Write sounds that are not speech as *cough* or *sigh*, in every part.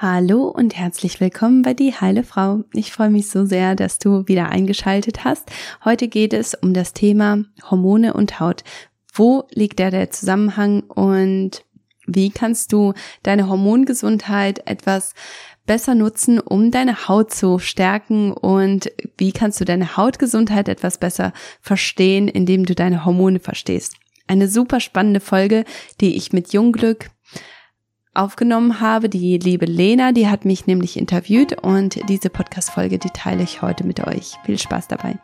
Hallo und herzlich willkommen bei Die Heile Frau. Ich freue mich so sehr, dass du wieder eingeschaltet hast. Heute geht es um das Thema Hormone und Haut. Wo liegt da der Zusammenhang und wie kannst du deine Hormongesundheit etwas besser nutzen, um deine Haut zu stärken und wie kannst du deine Hautgesundheit etwas besser verstehen, indem du deine Hormone verstehst. Eine super spannende Folge, die ich mit Jungglück aufgenommen habe. Die liebe Lena, die hat mich nämlich interviewt und diese Podcast-Folge, die teile ich heute mit euch. Viel Spaß dabei.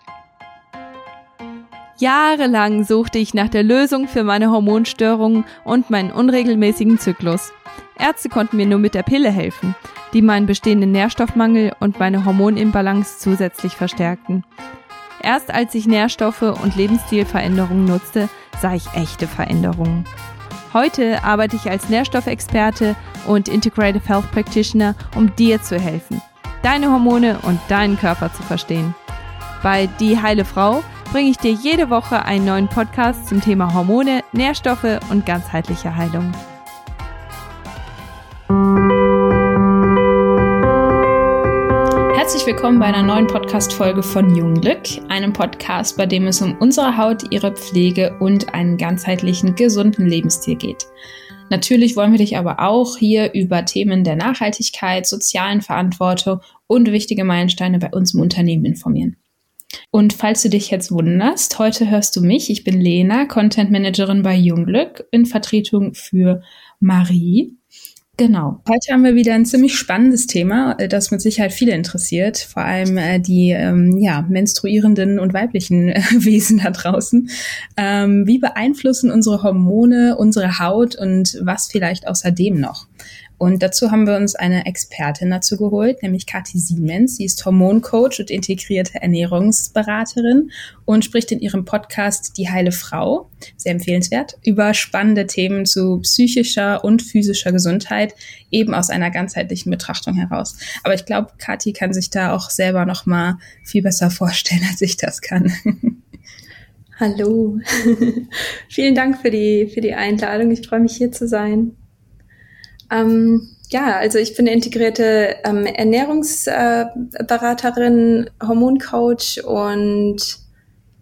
Jahrelang suchte ich nach der Lösung für meine Hormonstörungen und meinen unregelmäßigen Zyklus. Ärzte konnten mir nur mit der Pille helfen, die meinen bestehenden Nährstoffmangel und meine Hormonimbalance zusätzlich verstärkten. Erst als ich Nährstoffe und Lebensstilveränderungen nutzte, sah ich echte Veränderungen. Heute arbeite ich als Nährstoffexperte und Integrative Health Practitioner, um dir zu helfen, deine Hormone und deinen Körper zu verstehen. Bei Die Heile Frau bringe ich dir jede Woche einen neuen Podcast zum Thema Hormone, Nährstoffe und ganzheitliche Heilung. Herzlich willkommen bei einer neuen Podcast-Folge von Jungglück, einem Podcast, bei dem es um unsere Haut, ihre Pflege und einen ganzheitlichen, gesunden Lebensstil geht. Natürlich wollen wir dich aber auch hier über Themen der Nachhaltigkeit, sozialen Verantwortung und wichtige Meilensteine bei uns im Unternehmen informieren. Und falls du dich jetzt wunderst, heute hörst du mich. Ich bin Lena, Content Managerin bei Jungglück in Vertretung für Marie. Genau. Heute haben wir wieder ein ziemlich spannendes Thema, äh, das mit Sicherheit viele interessiert, vor allem äh, die ähm, ja, menstruierenden und weiblichen äh, *laughs* Wesen da draußen. Ähm, wie beeinflussen unsere Hormone unsere Haut und was vielleicht außerdem noch? Und dazu haben wir uns eine Expertin dazu geholt, nämlich Kathi Siemens. Sie ist Hormoncoach und integrierte Ernährungsberaterin und spricht in ihrem Podcast Die heile Frau, sehr empfehlenswert, über spannende Themen zu psychischer und physischer Gesundheit, eben aus einer ganzheitlichen Betrachtung heraus. Aber ich glaube, Kathi kann sich da auch selber noch mal viel besser vorstellen, *laughs* als ich das kann. Hallo. *laughs* Vielen Dank für die, für die Einladung. Ich freue mich hier zu sein. Ähm, ja, also ich bin integrierte ähm, Ernährungsberaterin, äh, Hormoncoach und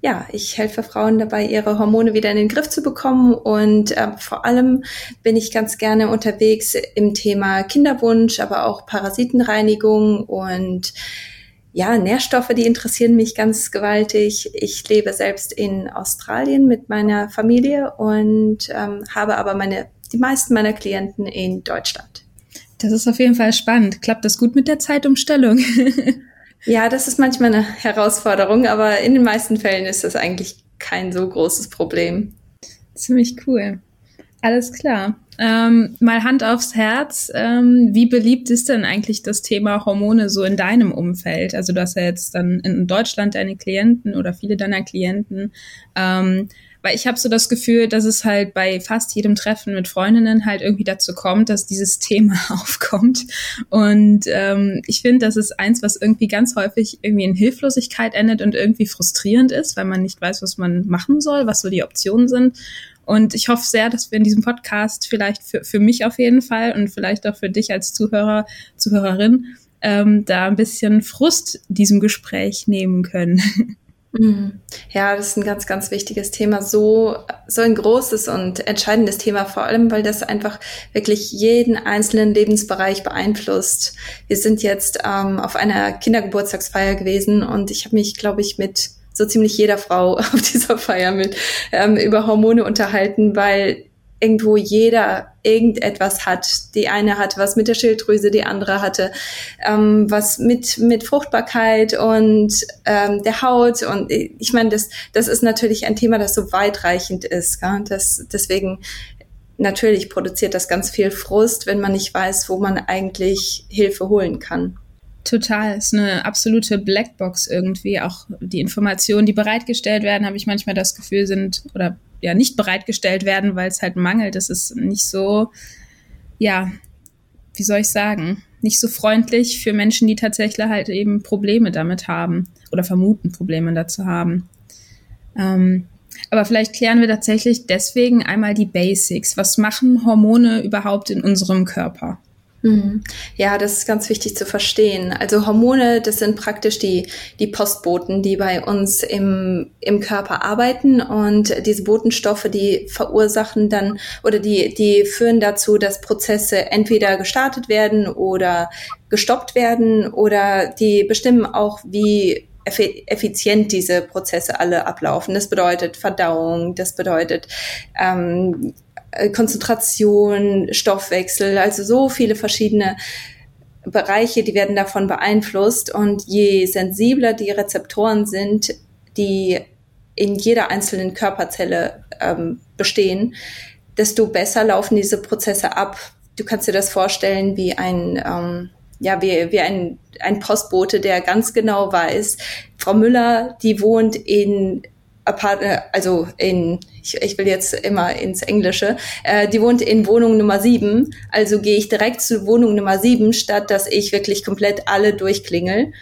ja, ich helfe Frauen dabei, ihre Hormone wieder in den Griff zu bekommen und äh, vor allem bin ich ganz gerne unterwegs im Thema Kinderwunsch, aber auch Parasitenreinigung und ja, Nährstoffe, die interessieren mich ganz gewaltig. Ich lebe selbst in Australien mit meiner Familie und ähm, habe aber meine die meisten meiner Klienten in Deutschland. Das ist auf jeden Fall spannend. Klappt das gut mit der Zeitumstellung? *laughs* ja, das ist manchmal eine Herausforderung, aber in den meisten Fällen ist das eigentlich kein so großes Problem. Ziemlich cool. Alles klar. Ähm, mal Hand aufs Herz. Ähm, wie beliebt ist denn eigentlich das Thema Hormone so in deinem Umfeld? Also du hast ja jetzt dann in Deutschland deine Klienten oder viele deiner Klienten. Ähm, weil ich habe so das Gefühl, dass es halt bei fast jedem Treffen mit Freundinnen halt irgendwie dazu kommt, dass dieses *laughs* Thema aufkommt. Und ähm, ich finde, das ist eins, was irgendwie ganz häufig irgendwie in Hilflosigkeit endet und irgendwie frustrierend ist, weil man nicht weiß, was man machen soll, was so die Optionen sind. Und ich hoffe sehr, dass wir in diesem Podcast vielleicht für, für mich auf jeden Fall und vielleicht auch für dich als Zuhörer, Zuhörerin, ähm, da ein bisschen Frust diesem Gespräch nehmen können. *laughs* Mhm. Ja, das ist ein ganz, ganz wichtiges Thema. So, so ein großes und entscheidendes Thema, vor allem, weil das einfach wirklich jeden einzelnen Lebensbereich beeinflusst. Wir sind jetzt ähm, auf einer Kindergeburtstagsfeier gewesen und ich habe mich, glaube ich, mit so ziemlich jeder Frau *laughs* auf dieser Feier mit ähm, über Hormone unterhalten, weil irgendwo jeder irgendetwas hat. Die eine hatte was mit der Schilddrüse, die andere hatte ähm, was mit mit Fruchtbarkeit und ähm, der Haut. Und ich meine, das das ist natürlich ein Thema, das so weitreichend ist. Gell? Das, deswegen natürlich produziert das ganz viel Frust, wenn man nicht weiß, wo man eigentlich Hilfe holen kann. Total, ist eine absolute Blackbox irgendwie. Auch die Informationen, die bereitgestellt werden, habe ich manchmal das Gefühl, sind oder ja nicht bereitgestellt werden, weil es halt mangelt. Das ist nicht so, ja, wie soll ich sagen, nicht so freundlich für Menschen, die tatsächlich halt eben Probleme damit haben oder vermuten, Probleme dazu haben. Ähm, aber vielleicht klären wir tatsächlich deswegen einmal die Basics. Was machen Hormone überhaupt in unserem Körper? Mhm. Ja, das ist ganz wichtig zu verstehen. Also Hormone, das sind praktisch die, die Postboten, die bei uns im, im Körper arbeiten und diese Botenstoffe, die verursachen dann oder die, die führen dazu, dass Prozesse entweder gestartet werden oder gestoppt werden oder die bestimmen auch, wie effizient diese Prozesse alle ablaufen. Das bedeutet Verdauung, das bedeutet ähm, äh, Konzentration, Stoffwechsel, also so viele verschiedene Bereiche, die werden davon beeinflusst. Und je sensibler die Rezeptoren sind, die in jeder einzelnen Körperzelle ähm, bestehen, desto besser laufen diese Prozesse ab. Du kannst dir das vorstellen wie ein, ähm, ja, wie, wie ein, ein Postbote, der ganz genau weiß, Frau Müller, die wohnt in also in, ich, ich will jetzt immer ins Englische, äh, die wohnt in Wohnung Nummer sieben, also gehe ich direkt zu Wohnung Nummer sieben, statt dass ich wirklich komplett alle durchklingel.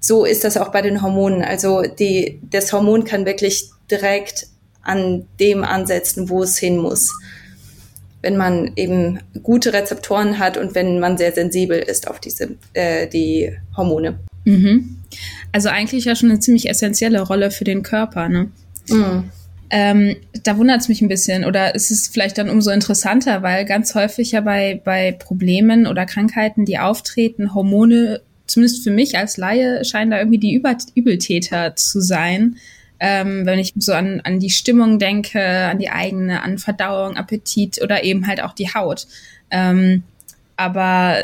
So ist das auch bei den Hormonen. Also die, das Hormon kann wirklich direkt an dem ansetzen, wo es hin muss. Wenn man eben gute Rezeptoren hat und wenn man sehr sensibel ist auf diese äh, die Hormone. Mhm. Also eigentlich ja schon eine ziemlich essentielle Rolle für den Körper, ne? Mhm. Ähm, da wundert es mich ein bisschen oder ist es vielleicht dann umso interessanter, weil ganz häufig ja bei, bei Problemen oder Krankheiten, die auftreten, Hormone, zumindest für mich als Laie, scheinen da irgendwie die Über Übeltäter zu sein. Ähm, wenn ich so an, an die Stimmung denke, an die eigene, an Verdauung, Appetit oder eben halt auch die Haut. Ähm, aber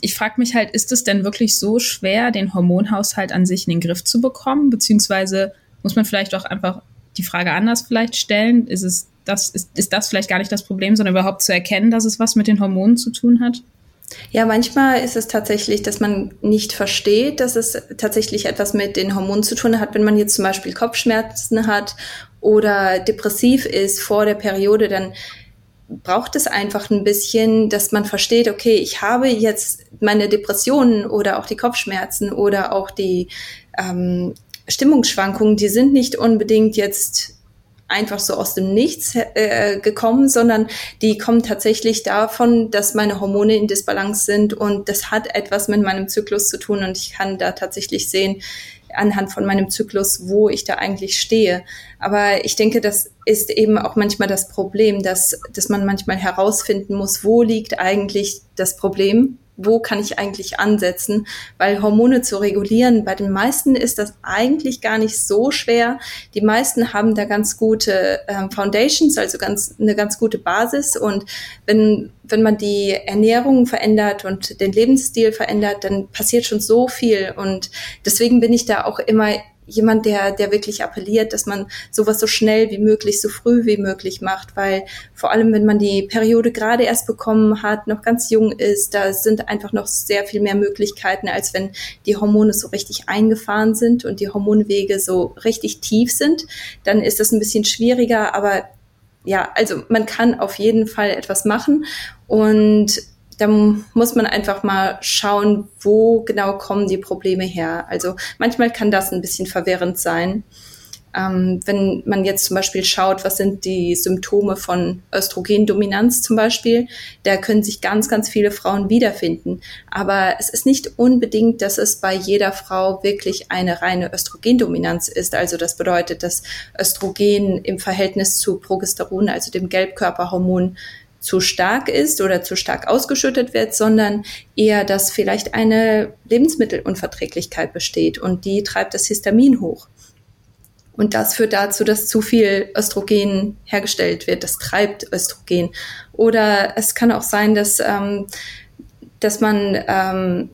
ich frage mich halt, ist es denn wirklich so schwer, den Hormonhaushalt an sich in den Griff zu bekommen? Beziehungsweise muss man vielleicht auch einfach die Frage anders vielleicht stellen? Ist es das, ist, ist das vielleicht gar nicht das Problem, sondern überhaupt zu erkennen, dass es was mit den Hormonen zu tun hat? Ja, manchmal ist es tatsächlich, dass man nicht versteht, dass es tatsächlich etwas mit den Hormonen zu tun hat. Wenn man jetzt zum Beispiel Kopfschmerzen hat oder depressiv ist vor der Periode, dann braucht es einfach ein bisschen, dass man versteht, okay, ich habe jetzt meine Depressionen oder auch die Kopfschmerzen oder auch die ähm, Stimmungsschwankungen, die sind nicht unbedingt jetzt einfach so aus dem Nichts äh, gekommen, sondern die kommen tatsächlich davon, dass meine Hormone in Disbalance sind und das hat etwas mit meinem Zyklus zu tun und ich kann da tatsächlich sehen, anhand von meinem Zyklus, wo ich da eigentlich stehe. Aber ich denke, das ist eben auch manchmal das Problem, dass, dass man manchmal herausfinden muss, wo liegt eigentlich das Problem wo kann ich eigentlich ansetzen? Weil Hormone zu regulieren, bei den meisten ist das eigentlich gar nicht so schwer. Die meisten haben da ganz gute äh, Foundations, also ganz, eine ganz gute Basis. Und wenn, wenn man die Ernährung verändert und den Lebensstil verändert, dann passiert schon so viel. Und deswegen bin ich da auch immer jemand, der, der wirklich appelliert, dass man sowas so schnell wie möglich, so früh wie möglich macht, weil vor allem, wenn man die Periode gerade erst bekommen hat, noch ganz jung ist, da sind einfach noch sehr viel mehr Möglichkeiten, als wenn die Hormone so richtig eingefahren sind und die Hormonwege so richtig tief sind. Dann ist das ein bisschen schwieriger, aber ja, also man kann auf jeden Fall etwas machen und da muss man einfach mal schauen, wo genau kommen die Probleme her. Also manchmal kann das ein bisschen verwirrend sein. Ähm, wenn man jetzt zum Beispiel schaut, was sind die Symptome von Östrogendominanz zum Beispiel, da können sich ganz, ganz viele Frauen wiederfinden. Aber es ist nicht unbedingt, dass es bei jeder Frau wirklich eine reine Östrogendominanz ist. Also das bedeutet, dass Östrogen im Verhältnis zu Progesteron, also dem Gelbkörperhormon, zu stark ist oder zu stark ausgeschüttet wird, sondern eher, dass vielleicht eine Lebensmittelunverträglichkeit besteht und die treibt das Histamin hoch. Und das führt dazu, dass zu viel Östrogen hergestellt wird. Das treibt Östrogen. Oder es kann auch sein, dass, ähm, dass man ähm,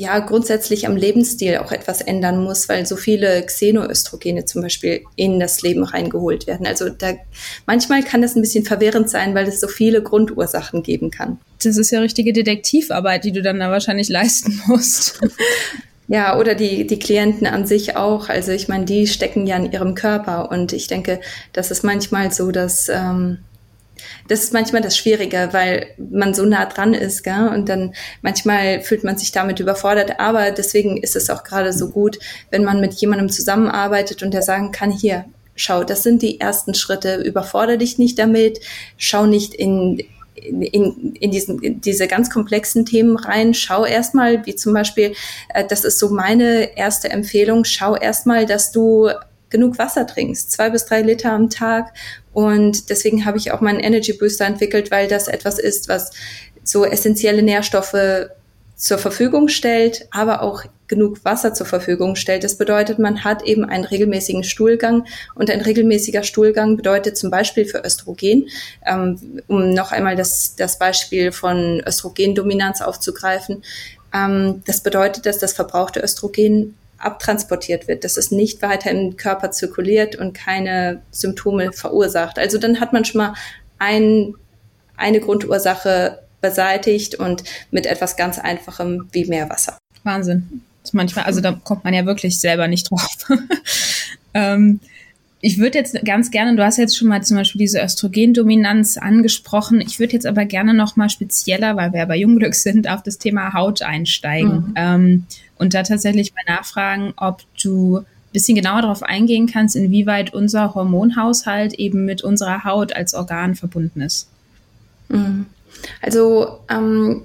ja grundsätzlich am Lebensstil auch etwas ändern muss, weil so viele Xenoöstrogene zum Beispiel in das Leben reingeholt werden. Also da manchmal kann das ein bisschen verwirrend sein, weil es so viele Grundursachen geben kann. Das ist ja richtige Detektivarbeit, die du dann da wahrscheinlich leisten musst. *laughs* Ja, oder die, die Klienten an sich auch. Also ich meine, die stecken ja in ihrem Körper und ich denke, das ist manchmal so, dass ähm, das ist manchmal das Schwierige, weil man so nah dran ist, gell? Und dann manchmal fühlt man sich damit überfordert. Aber deswegen ist es auch gerade so gut, wenn man mit jemandem zusammenarbeitet und der sagen kann, hier, schau, das sind die ersten Schritte, überfordere dich nicht damit, schau nicht in in, in, diesen, in diese ganz komplexen Themen rein. Schau erstmal, wie zum Beispiel, äh, das ist so meine erste Empfehlung, schau erstmal, dass du genug Wasser trinkst, zwei bis drei Liter am Tag. Und deswegen habe ich auch meinen Energy Booster entwickelt, weil das etwas ist, was so essentielle Nährstoffe zur Verfügung stellt, aber auch genug Wasser zur Verfügung stellt. Das bedeutet, man hat eben einen regelmäßigen Stuhlgang und ein regelmäßiger Stuhlgang bedeutet zum Beispiel für Östrogen, ähm, um noch einmal das, das Beispiel von Östrogendominanz aufzugreifen, ähm, das bedeutet, dass das verbrauchte Östrogen abtransportiert wird, dass es nicht weiter im Körper zirkuliert und keine Symptome verursacht. Also dann hat man schon mal ein, eine Grundursache beseitigt und mit etwas ganz Einfachem wie Meerwasser. Wahnsinn. Das manchmal, also da kommt man ja wirklich selber nicht drauf. *laughs* ähm, ich würde jetzt ganz gerne, du hast jetzt schon mal zum Beispiel diese Östrogendominanz angesprochen. Ich würde jetzt aber gerne noch mal spezieller, weil wir ja bei Jungglück sind, auf das Thema Haut einsteigen mhm. ähm, und da tatsächlich mal nachfragen, ob du ein bisschen genauer darauf eingehen kannst, inwieweit unser Hormonhaushalt eben mit unserer Haut als Organ verbunden ist. Mhm. Also ähm,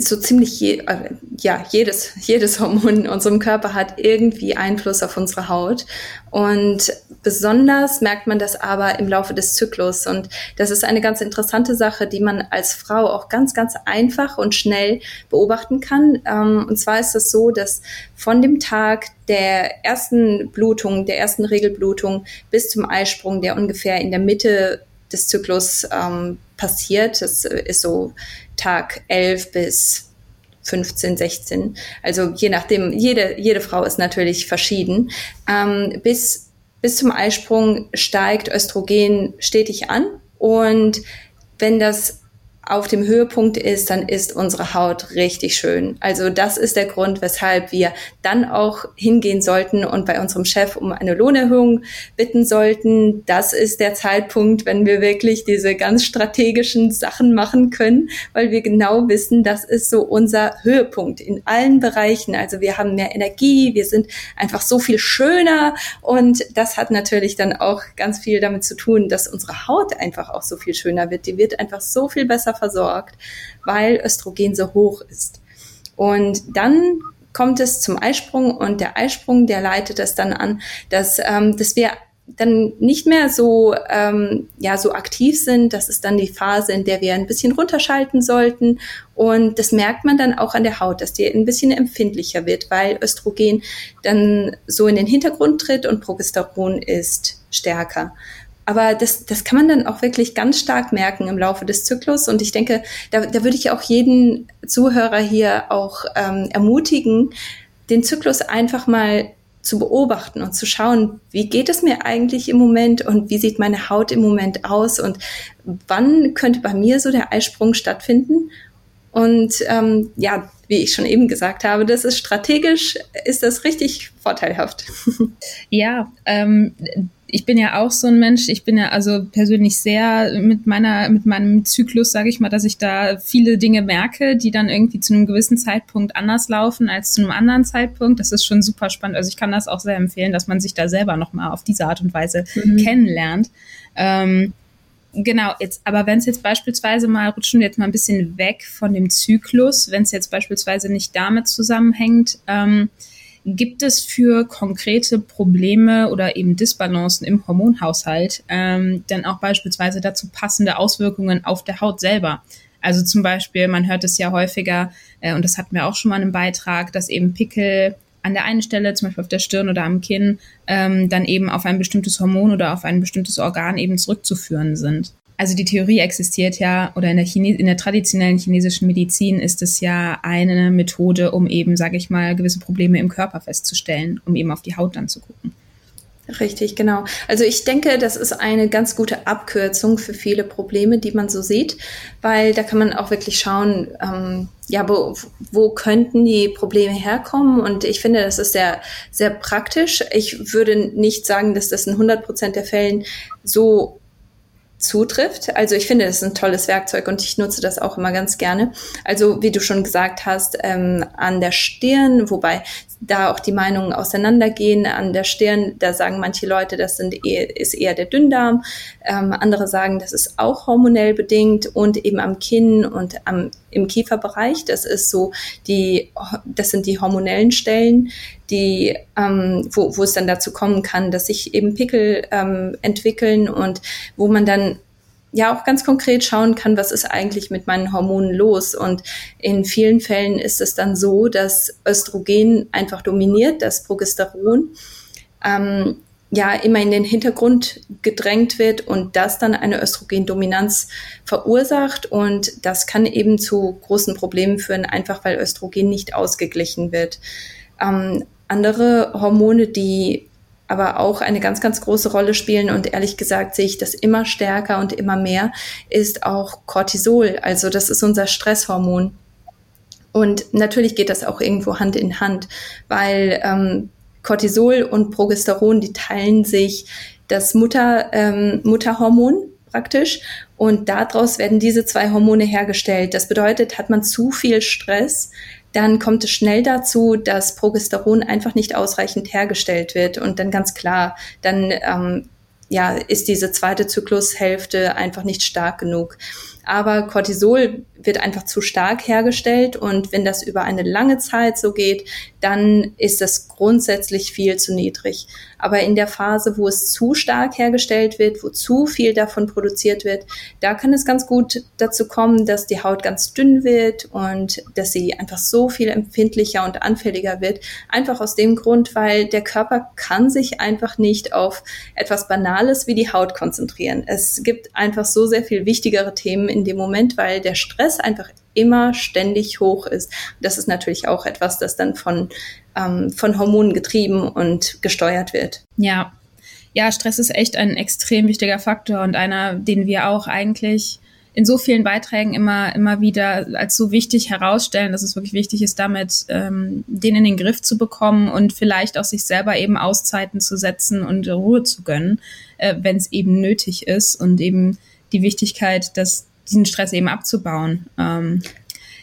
so ziemlich je, äh, ja jedes jedes Hormon in unserem Körper hat irgendwie Einfluss auf unsere Haut. Und besonders merkt man das aber im Laufe des Zyklus. Und das ist eine ganz interessante Sache, die man als Frau auch ganz ganz einfach und schnell beobachten kann. Ähm, und zwar ist es so, dass von dem Tag der ersten Blutung, der ersten Regelblutung bis zum Eisprung, der ungefähr in der Mitte des Zyklus ähm, passiert. Das ist so Tag 11 bis 15, 16. Also je nachdem, jede, jede Frau ist natürlich verschieden. Ähm, bis, bis zum Eisprung steigt Östrogen stetig an. Und wenn das auf dem Höhepunkt ist, dann ist unsere Haut richtig schön. Also das ist der Grund, weshalb wir dann auch hingehen sollten und bei unserem Chef um eine Lohnerhöhung bitten sollten. Das ist der Zeitpunkt, wenn wir wirklich diese ganz strategischen Sachen machen können, weil wir genau wissen, das ist so unser Höhepunkt in allen Bereichen. Also wir haben mehr Energie, wir sind einfach so viel schöner und das hat natürlich dann auch ganz viel damit zu tun, dass unsere Haut einfach auch so viel schöner wird. Die wird einfach so viel besser versorgt, weil Östrogen so hoch ist. Und dann kommt es zum Eisprung und der Eisprung, der leitet es dann an, dass, ähm, dass wir dann nicht mehr so, ähm, ja, so aktiv sind. Das ist dann die Phase, in der wir ein bisschen runterschalten sollten. Und das merkt man dann auch an der Haut, dass die ein bisschen empfindlicher wird, weil Östrogen dann so in den Hintergrund tritt und Progesteron ist stärker. Aber das, das kann man dann auch wirklich ganz stark merken im Laufe des Zyklus. Und ich denke, da, da würde ich auch jeden Zuhörer hier auch ähm, ermutigen, den Zyklus einfach mal zu beobachten und zu schauen, wie geht es mir eigentlich im Moment und wie sieht meine Haut im Moment aus und wann könnte bei mir so der Eisprung stattfinden. Und ähm, ja, wie ich schon eben gesagt habe, das ist strategisch, ist das richtig vorteilhaft. *laughs* Ja, ähm, ich bin ja auch so ein Mensch, ich bin ja also persönlich sehr mit meiner, mit meinem Zyklus, sage ich mal, dass ich da viele Dinge merke, die dann irgendwie zu einem gewissen Zeitpunkt anders laufen als zu einem anderen Zeitpunkt. Das ist schon super spannend. Also ich kann das auch sehr empfehlen, dass man sich da selber nochmal auf diese Art und Weise mhm. kennenlernt. Ähm, genau, jetzt, aber wenn es jetzt beispielsweise mal, rutschen wir jetzt mal ein bisschen weg von dem Zyklus, wenn es jetzt beispielsweise nicht damit zusammenhängt, ähm, Gibt es für konkrete Probleme oder eben Disbalancen im Hormonhaushalt ähm, dann auch beispielsweise dazu passende Auswirkungen auf der Haut selber? Also zum Beispiel, man hört es ja häufiger, äh, und das hatten wir auch schon mal in einem Beitrag, dass eben Pickel an der einen Stelle, zum Beispiel auf der Stirn oder am Kinn, ähm, dann eben auf ein bestimmtes Hormon oder auf ein bestimmtes Organ eben zurückzuführen sind also die Theorie existiert ja, oder in der, Chine in der traditionellen chinesischen Medizin ist es ja eine Methode, um eben, sage ich mal, gewisse Probleme im Körper festzustellen, um eben auf die Haut dann zu gucken. Richtig, genau. Also ich denke, das ist eine ganz gute Abkürzung für viele Probleme, die man so sieht, weil da kann man auch wirklich schauen, ähm, ja, wo, wo könnten die Probleme herkommen? Und ich finde, das ist sehr, sehr praktisch. Ich würde nicht sagen, dass das in 100 Prozent der Fällen so zutrifft. Also ich finde, das ist ein tolles Werkzeug und ich nutze das auch immer ganz gerne. Also wie du schon gesagt hast, ähm, an der Stirn, wobei da auch die Meinungen auseinandergehen. An der Stirn, da sagen manche Leute, das sind ist eher der Dünndarm. Ähm, andere sagen, das ist auch hormonell bedingt und eben am Kinn und am, im Kieferbereich. Das ist so die, das sind die hormonellen Stellen, die, ähm, wo, wo es dann dazu kommen kann, dass sich eben Pickel ähm, entwickeln und wo man dann ja auch ganz konkret schauen kann, was ist eigentlich mit meinen Hormonen los. Und in vielen Fällen ist es dann so, dass Östrogen einfach dominiert, das Progesteron. Ähm, ja immer in den Hintergrund gedrängt wird und das dann eine Östrogendominanz verursacht und das kann eben zu großen Problemen führen, einfach weil Östrogen nicht ausgeglichen wird. Ähm, andere Hormone, die aber auch eine ganz, ganz große Rolle spielen und ehrlich gesagt sehe ich das immer stärker und immer mehr, ist auch Cortisol. Also das ist unser Stresshormon. Und natürlich geht das auch irgendwo Hand in Hand, weil ähm, Cortisol und Progesteron, die teilen sich das Mutter, ähm, Mutterhormon praktisch und daraus werden diese zwei Hormone hergestellt. Das bedeutet, hat man zu viel Stress, dann kommt es schnell dazu, dass Progesteron einfach nicht ausreichend hergestellt wird und dann ganz klar, dann ähm, ja, ist diese zweite Zyklushälfte einfach nicht stark genug. Aber Cortisol wird einfach zu stark hergestellt und wenn das über eine lange Zeit so geht, dann ist das grundsätzlich viel zu niedrig. Aber in der Phase, wo es zu stark hergestellt wird, wo zu viel davon produziert wird, da kann es ganz gut dazu kommen, dass die Haut ganz dünn wird und dass sie einfach so viel empfindlicher und anfälliger wird. Einfach aus dem Grund, weil der Körper kann sich einfach nicht auf etwas Banales wie die Haut konzentrieren. Es gibt einfach so sehr viel wichtigere Themen in dem Moment, weil der Stress einfach immer ständig hoch ist. Das ist natürlich auch etwas, das dann von, ähm, von Hormonen getrieben und gesteuert wird. Ja. Ja, Stress ist echt ein extrem wichtiger Faktor und einer, den wir auch eigentlich in so vielen Beiträgen immer, immer wieder als so wichtig herausstellen, dass es wirklich wichtig ist, damit ähm, den in den Griff zu bekommen und vielleicht auch sich selber eben Auszeiten zu setzen und Ruhe zu gönnen, äh, wenn es eben nötig ist und eben die Wichtigkeit, dass diesen Stress eben abzubauen. Ähm,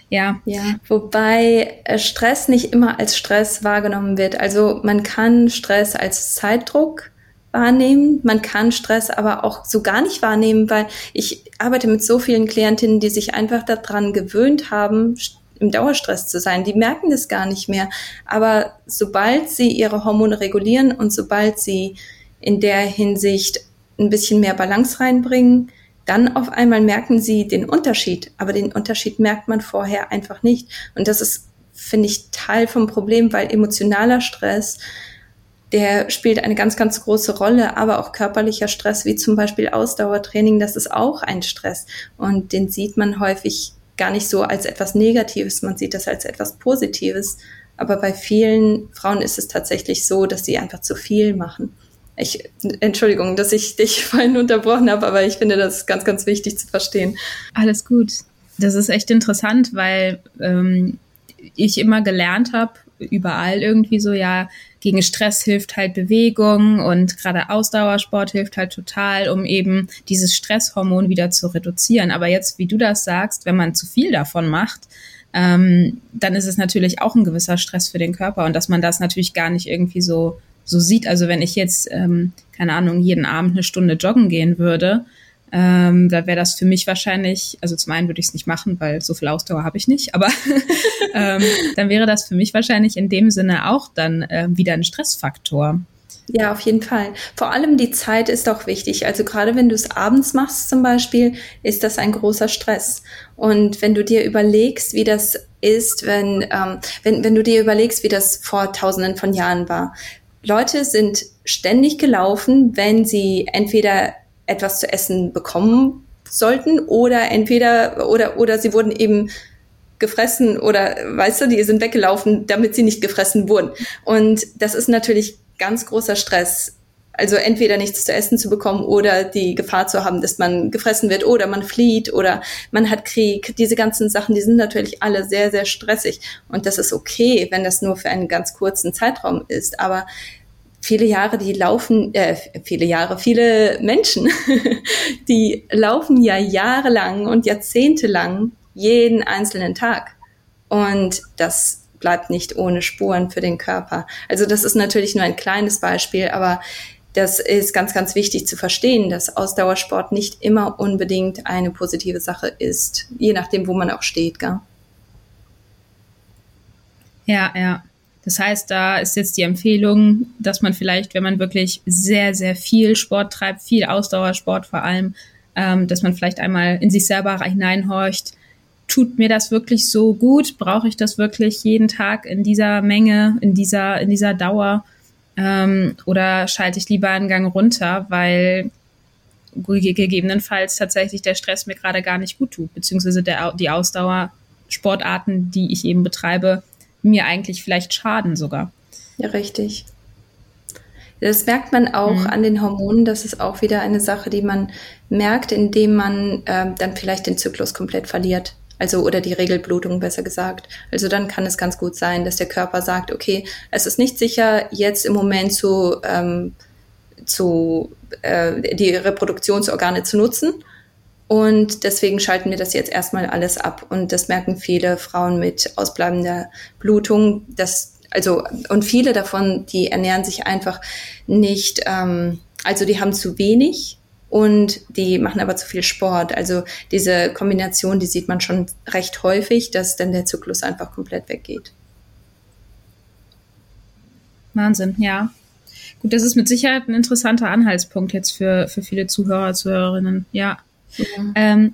ja. Ja, wobei äh, Stress nicht immer als Stress wahrgenommen wird. Also man kann Stress als Zeitdruck wahrnehmen. Man kann Stress aber auch so gar nicht wahrnehmen, weil ich arbeite mit so vielen Klientinnen, die sich einfach daran gewöhnt haben, im Dauerstress zu sein. Die merken das gar nicht mehr. Aber sobald sie ihre Hormone regulieren und sobald sie in der Hinsicht ein bisschen mehr Balance reinbringen, dann auf einmal merken sie den Unterschied, aber den Unterschied merkt man vorher einfach nicht. Und das ist, finde ich, Teil vom Problem, weil emotionaler Stress, der spielt eine ganz, ganz große Rolle, aber auch körperlicher Stress, wie zum Beispiel Ausdauertraining, das ist auch ein Stress. Und den sieht man häufig gar nicht so als etwas Negatives, man sieht das als etwas Positives. Aber bei vielen Frauen ist es tatsächlich so, dass sie einfach zu viel machen. Ich, Entschuldigung, dass ich dich *laughs* vorhin unterbrochen habe, aber ich finde das ganz, ganz wichtig zu verstehen. Alles gut. Das ist echt interessant, weil ähm, ich immer gelernt habe, überall irgendwie so, ja, gegen Stress hilft halt Bewegung und gerade Ausdauersport hilft halt total, um eben dieses Stresshormon wieder zu reduzieren. Aber jetzt, wie du das sagst, wenn man zu viel davon macht, ähm, dann ist es natürlich auch ein gewisser Stress für den Körper und dass man das natürlich gar nicht irgendwie so so sieht. Also wenn ich jetzt, ähm, keine Ahnung, jeden Abend eine Stunde joggen gehen würde, ähm, da wäre das für mich wahrscheinlich, also zum einen würde ich es nicht machen, weil so viel Ausdauer habe ich nicht, aber *laughs* ähm, dann wäre das für mich wahrscheinlich in dem Sinne auch dann äh, wieder ein Stressfaktor. Ja, auf jeden Fall. Vor allem die Zeit ist auch wichtig. Also gerade wenn du es abends machst zum Beispiel, ist das ein großer Stress. Und wenn du dir überlegst, wie das ist, wenn, ähm, wenn, wenn du dir überlegst, wie das vor tausenden von Jahren war, Leute sind ständig gelaufen, wenn sie entweder etwas zu essen bekommen sollten oder entweder oder oder sie wurden eben gefressen oder weißt du, die sind weggelaufen, damit sie nicht gefressen wurden. Und das ist natürlich ganz großer Stress. Also entweder nichts zu essen zu bekommen oder die Gefahr zu haben, dass man gefressen wird oder man flieht oder man hat Krieg. Diese ganzen Sachen, die sind natürlich alle sehr, sehr stressig. Und das ist okay, wenn das nur für einen ganz kurzen Zeitraum ist. Aber viele Jahre, die laufen, äh, viele Jahre, viele Menschen, *laughs* die laufen ja jahrelang und jahrzehntelang jeden einzelnen Tag. Und das bleibt nicht ohne Spuren für den Körper. Also das ist natürlich nur ein kleines Beispiel, aber das ist ganz, ganz wichtig zu verstehen, dass Ausdauersport nicht immer unbedingt eine positive Sache ist, je nachdem, wo man auch steht. Gell? Ja, ja. Das heißt, da ist jetzt die Empfehlung, dass man vielleicht, wenn man wirklich sehr, sehr viel Sport treibt, viel Ausdauersport vor allem, ähm, dass man vielleicht einmal in sich selber hineinhorcht. Tut mir das wirklich so gut? Brauche ich das wirklich jeden Tag in dieser Menge, in dieser, in dieser Dauer? Ähm, oder schalte ich lieber einen Gang runter, weil gegebenenfalls tatsächlich der Stress mir gerade gar nicht gut tut, beziehungsweise der, die Ausdauersportarten, die ich eben betreibe, mir eigentlich vielleicht schaden sogar. Ja, richtig. Das merkt man auch mhm. an den Hormonen. Das ist auch wieder eine Sache, die man merkt, indem man ähm, dann vielleicht den Zyklus komplett verliert. Also oder die Regelblutung besser gesagt. Also dann kann es ganz gut sein, dass der Körper sagt, okay, es ist nicht sicher, jetzt im Moment zu, ähm, zu äh, die Reproduktionsorgane zu nutzen. Und deswegen schalten wir das jetzt erstmal alles ab. Und das merken viele Frauen mit ausbleibender Blutung. Das, also, und viele davon, die ernähren sich einfach nicht, ähm, also die haben zu wenig und die machen aber zu viel Sport. Also diese Kombination, die sieht man schon recht häufig, dass dann der Zyklus einfach komplett weggeht. Wahnsinn, ja. Gut, das ist mit Sicherheit ein interessanter Anhaltspunkt jetzt für, für viele Zuhörer, Zuhörerinnen. Ja. ja. Ähm,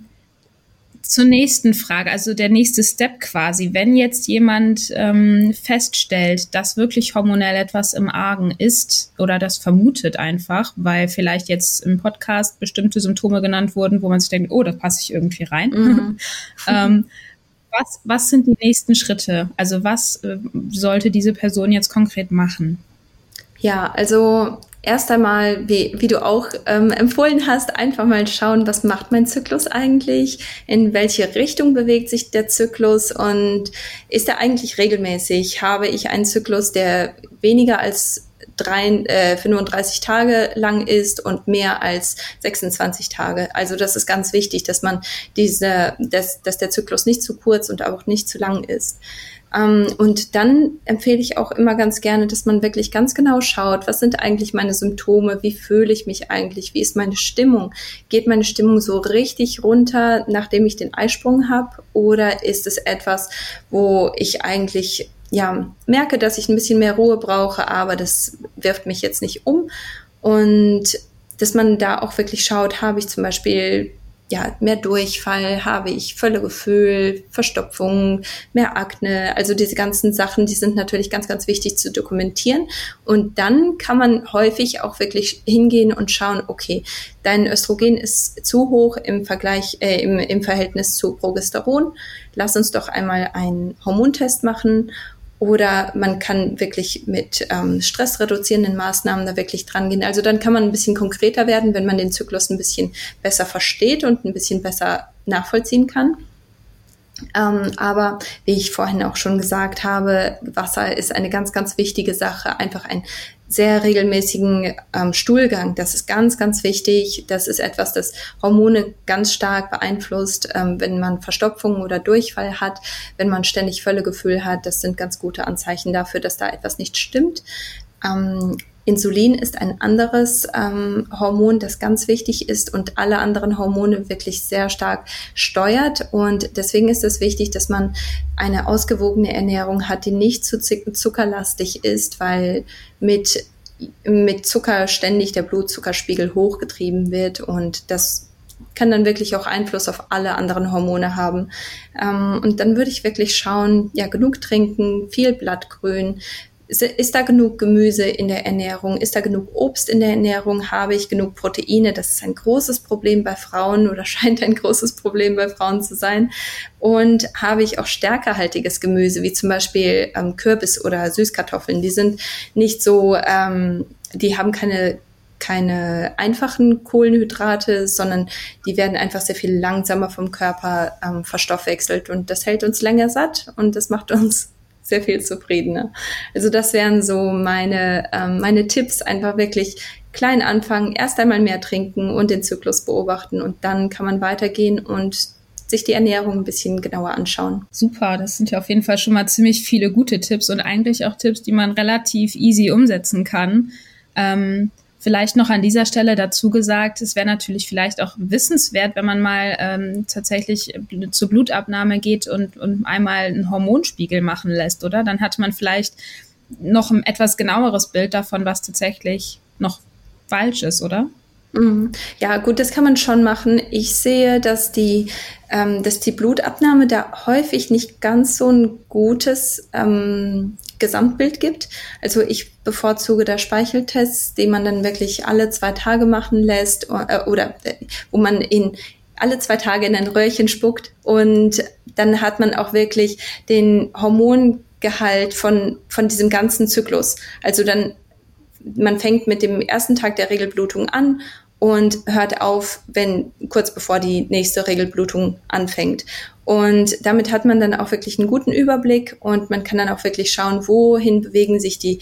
zur nächsten Frage, also der nächste Step quasi. Wenn jetzt jemand ähm, feststellt, dass wirklich hormonell etwas im Argen ist oder das vermutet einfach, weil vielleicht jetzt im Podcast bestimmte Symptome genannt wurden, wo man sich denkt, oh, da passe ich irgendwie rein. Mhm. *laughs* *laughs* ähm, was, was sind die nächsten Schritte? Also was äh, sollte diese Person jetzt konkret machen? Ja, also erst einmal, wie, wie du auch ähm, empfohlen hast, einfach mal schauen, was macht mein Zyklus eigentlich, in welche Richtung bewegt sich der Zyklus und ist er eigentlich regelmäßig? Habe ich einen Zyklus, der weniger als drei, äh, 35 Tage lang ist und mehr als 26 Tage. Also das ist ganz wichtig, dass man diese, dass, dass der Zyklus nicht zu kurz und auch nicht zu lang ist. Ähm, und dann empfehle ich auch immer ganz gerne, dass man wirklich ganz genau schaut, was sind eigentlich meine Symptome, wie fühle ich mich eigentlich, wie ist meine Stimmung, geht meine Stimmung so richtig runter, nachdem ich den Eisprung habe, oder ist es etwas, wo ich eigentlich ja merke, dass ich ein bisschen mehr Ruhe brauche, aber das wirft mich jetzt nicht um? Und dass man da auch wirklich schaut, habe ich zum Beispiel ja, mehr Durchfall habe ich, Völlegefühl, Verstopfung, mehr Akne. Also diese ganzen Sachen, die sind natürlich ganz, ganz wichtig zu dokumentieren. Und dann kann man häufig auch wirklich hingehen und schauen, okay, dein Östrogen ist zu hoch im Vergleich, äh, im, im Verhältnis zu Progesteron. Lass uns doch einmal einen Hormontest machen oder man kann wirklich mit ähm, stressreduzierenden Maßnahmen da wirklich dran gehen. Also dann kann man ein bisschen konkreter werden, wenn man den Zyklus ein bisschen besser versteht und ein bisschen besser nachvollziehen kann. Ähm, aber wie ich vorhin auch schon gesagt habe, Wasser ist eine ganz, ganz wichtige Sache. Einfach ein sehr regelmäßigen ähm, Stuhlgang. Das ist ganz, ganz wichtig. Das ist etwas, das Hormone ganz stark beeinflusst, ähm, wenn man Verstopfung oder Durchfall hat, wenn man ständig Völlegefühl hat. Das sind ganz gute Anzeichen dafür, dass da etwas nicht stimmt. Ähm, Insulin ist ein anderes ähm, Hormon, das ganz wichtig ist und alle anderen Hormone wirklich sehr stark steuert. Und deswegen ist es wichtig, dass man eine ausgewogene Ernährung hat, die nicht zu zuckerlastig ist, weil mit mit Zucker ständig der Blutzuckerspiegel hochgetrieben wird und das kann dann wirklich auch Einfluss auf alle anderen Hormone haben. Ähm, und dann würde ich wirklich schauen, ja, genug trinken, viel Blattgrün, ist da genug Gemüse in der Ernährung? Ist da genug Obst in der Ernährung? Habe ich genug Proteine? Das ist ein großes Problem bei Frauen oder *laughs* scheint ein großes Problem bei Frauen zu sein. Und habe ich auch stärkerhaltiges Gemüse, wie zum Beispiel ähm, Kürbis oder Süßkartoffeln? Die sind nicht so, ähm, die haben keine keine einfachen Kohlenhydrate, sondern die werden einfach sehr viel langsamer vom Körper ähm, verstoffwechselt und das hält uns länger satt und das macht uns sehr viel zufriedener. Also das wären so meine, ähm, meine Tipps, einfach wirklich klein anfangen, erst einmal mehr trinken und den Zyklus beobachten und dann kann man weitergehen und sich die Ernährung ein bisschen genauer anschauen. Super, das sind ja auf jeden Fall schon mal ziemlich viele gute Tipps und eigentlich auch Tipps, die man relativ easy umsetzen kann. Ähm, Vielleicht noch an dieser Stelle dazu gesagt, es wäre natürlich vielleicht auch wissenswert, wenn man mal ähm, tatsächlich zur Blutabnahme geht und, und einmal einen Hormonspiegel machen lässt, oder? Dann hat man vielleicht noch ein etwas genaueres Bild davon, was tatsächlich noch falsch ist, oder? Mhm. Ja, gut, das kann man schon machen. Ich sehe, dass die, ähm, dass die Blutabnahme da häufig nicht ganz so ein gutes ähm, Gesamtbild gibt. Also ich bevorzuge da Speicheltests, die man dann wirklich alle zwei Tage machen lässt äh, oder äh, wo man in alle zwei Tage in ein Röhrchen spuckt und dann hat man auch wirklich den Hormongehalt von, von diesem ganzen Zyklus. Also dann, man fängt mit dem ersten Tag der Regelblutung an und hört auf, wenn kurz bevor die nächste Regelblutung anfängt. Und damit hat man dann auch wirklich einen guten Überblick und man kann dann auch wirklich schauen, wohin bewegen sich die,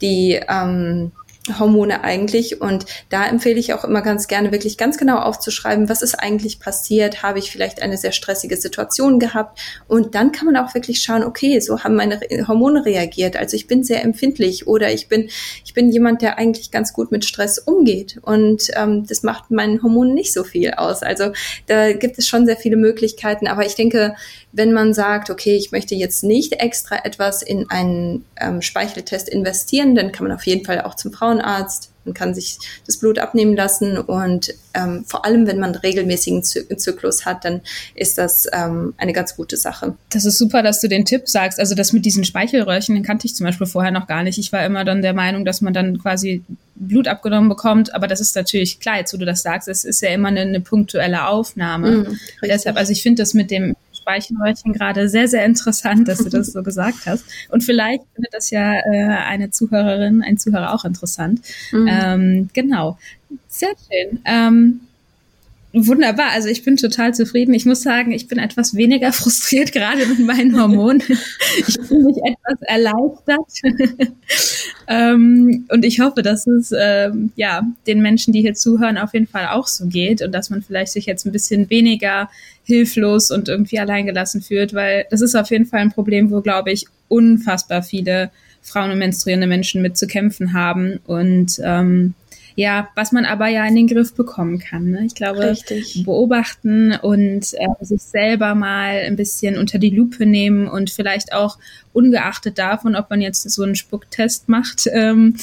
die ähm, Hormone eigentlich. Und da empfehle ich auch immer ganz gerne, wirklich ganz genau aufzuschreiben, was ist eigentlich passiert, habe ich vielleicht eine sehr stressige Situation gehabt. Und dann kann man auch wirklich schauen, okay, so haben meine Hormone reagiert. Also ich bin sehr empfindlich oder ich bin, ich bin jemand, der eigentlich ganz gut mit Stress umgeht. Und ähm, das macht meinen Hormonen nicht so viel aus. Also da gibt es schon sehr viele Möglichkeiten. Aber ich denke, wenn man sagt, okay, ich möchte jetzt nicht extra etwas in einen ähm, Speicheltest investieren, dann kann man auf jeden Fall auch zum Frauenarzt und kann sich das Blut abnehmen lassen. Und ähm, vor allem, wenn man regelmäßigen Zy Zyklus hat, dann ist das ähm, eine ganz gute Sache. Das ist super, dass du den Tipp sagst. Also das mit diesen Speichelröhrchen, den kannte ich zum Beispiel vorher noch gar nicht. Ich war immer dann der Meinung, dass man dann quasi Blut abgenommen bekommt, aber das ist natürlich klar, jetzt wo du das sagst, es ist ja immer eine, eine punktuelle Aufnahme. Mm, Deshalb, also ich finde das mit dem Speichelröhrchen gerade sehr, sehr interessant, dass du das so *laughs* gesagt hast. Und vielleicht findet das ja äh, eine Zuhörerin, ein Zuhörer auch interessant. Mhm. Ähm, genau. Sehr schön. Ähm, Wunderbar, also ich bin total zufrieden. Ich muss sagen, ich bin etwas weniger *laughs* frustriert gerade mit meinen Hormonen. Ich fühle mich etwas erleichtert. *laughs* ähm, und ich hoffe, dass es ähm, ja den Menschen, die hier zuhören, auf jeden Fall auch so geht und dass man vielleicht sich jetzt ein bisschen weniger hilflos und irgendwie alleingelassen fühlt, weil das ist auf jeden Fall ein Problem, wo, glaube ich, unfassbar viele Frauen und menstruierende Menschen mit zu kämpfen haben. Und ähm, ja, was man aber ja in den Griff bekommen kann. Ne? Ich glaube, Richtig. beobachten und äh, sich selber mal ein bisschen unter die Lupe nehmen und vielleicht auch ungeachtet davon, ob man jetzt so einen Spucktest macht ähm,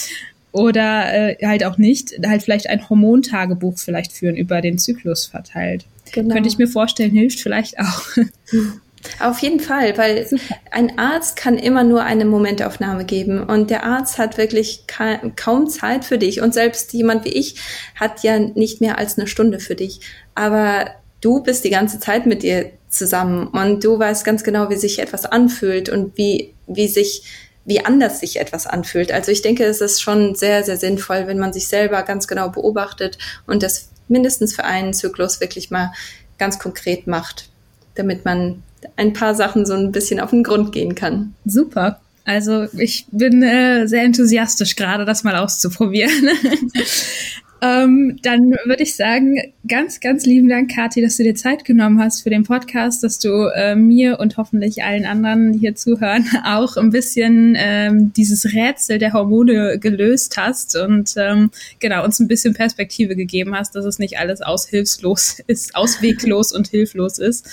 oder äh, halt auch nicht, halt vielleicht ein Hormontagebuch vielleicht führen über den Zyklus verteilt. Genau. Könnte ich mir vorstellen, hilft vielleicht auch. *laughs* Auf jeden Fall, weil Super. ein Arzt kann immer nur eine Momentaufnahme geben und der Arzt hat wirklich ka kaum Zeit für dich und selbst jemand wie ich hat ja nicht mehr als eine Stunde für dich. Aber du bist die ganze Zeit mit dir zusammen und du weißt ganz genau, wie sich etwas anfühlt und wie, wie sich wie anders sich etwas anfühlt. Also ich denke, es ist schon sehr, sehr sinnvoll, wenn man sich selber ganz genau beobachtet und das mindestens für einen Zyklus wirklich mal ganz konkret macht, damit man ein paar Sachen so ein bisschen auf den Grund gehen kann. Super. Also ich bin äh, sehr enthusiastisch gerade, das mal auszuprobieren. *laughs* ähm, dann würde ich sagen, ganz, ganz lieben Dank, Kathi, dass du dir Zeit genommen hast für den Podcast, dass du äh, mir und hoffentlich allen anderen, die hier zuhören, *laughs* auch ein bisschen ähm, dieses Rätsel der Hormone gelöst hast und ähm, genau uns ein bisschen Perspektive gegeben hast, dass es nicht alles aushilfslos *laughs* ist, ausweglos und hilflos ist.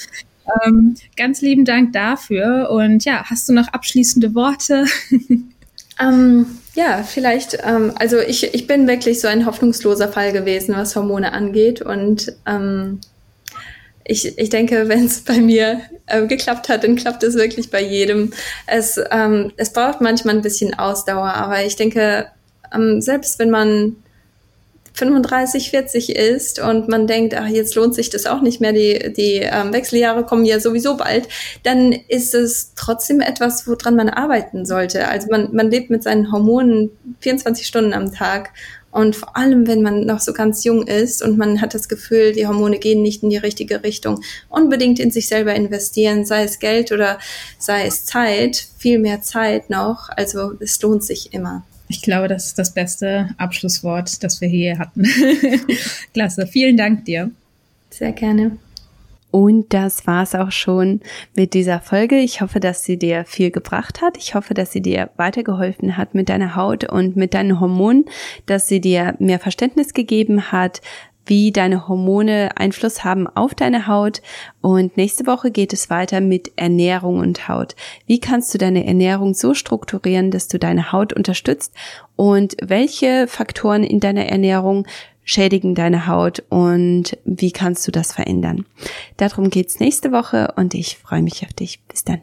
Ähm, ganz lieben Dank dafür. Und ja, hast du noch abschließende Worte? *laughs* Ähm, ja, vielleicht, ähm, also ich, ich bin wirklich so ein hoffnungsloser Fall gewesen, was Hormone angeht. Und ähm, ich, ich denke, wenn es bei mir äh, geklappt hat, dann klappt es wirklich bei jedem. Es, ähm, es braucht manchmal ein bisschen Ausdauer, aber ich denke, ähm, selbst wenn man 35, 40 ist und man denkt, ach, jetzt lohnt sich das auch nicht mehr, die, die ähm, Wechseljahre kommen ja sowieso bald, dann ist es trotzdem etwas, woran man arbeiten sollte. Also man, man lebt mit seinen Hormonen 24 Stunden am Tag Und vor allem, wenn man noch so ganz jung ist und man hat das Gefühl, die Hormone gehen nicht in die richtige Richtung, unbedingt in sich selber investieren, sei es Geld oder sei es Zeit, viel mehr Zeit noch. Also es lohnt sich immer. Ich glaube, das ist das beste Abschlusswort, das wir hier hatten. *laughs* Klasse. Vielen Dank dir. Sehr gerne. Und das war's auch schon mit dieser Folge. Ich hoffe, dass sie dir viel gebracht hat. Ich hoffe, dass sie dir weitergeholfen hat mit deiner Haut und mit deinen Hormonen, dass sie dir mehr Verständnis gegeben hat, wie deine Hormone Einfluss haben auf deine Haut. Und nächste Woche geht es weiter mit Ernährung und Haut. Wie kannst du deine Ernährung so strukturieren, dass du deine Haut unterstützt? Und welche Faktoren in deiner Ernährung schädigen deine Haut und wie kannst du das verändern. Darum geht's nächste Woche und ich freue mich auf dich. Bis dann.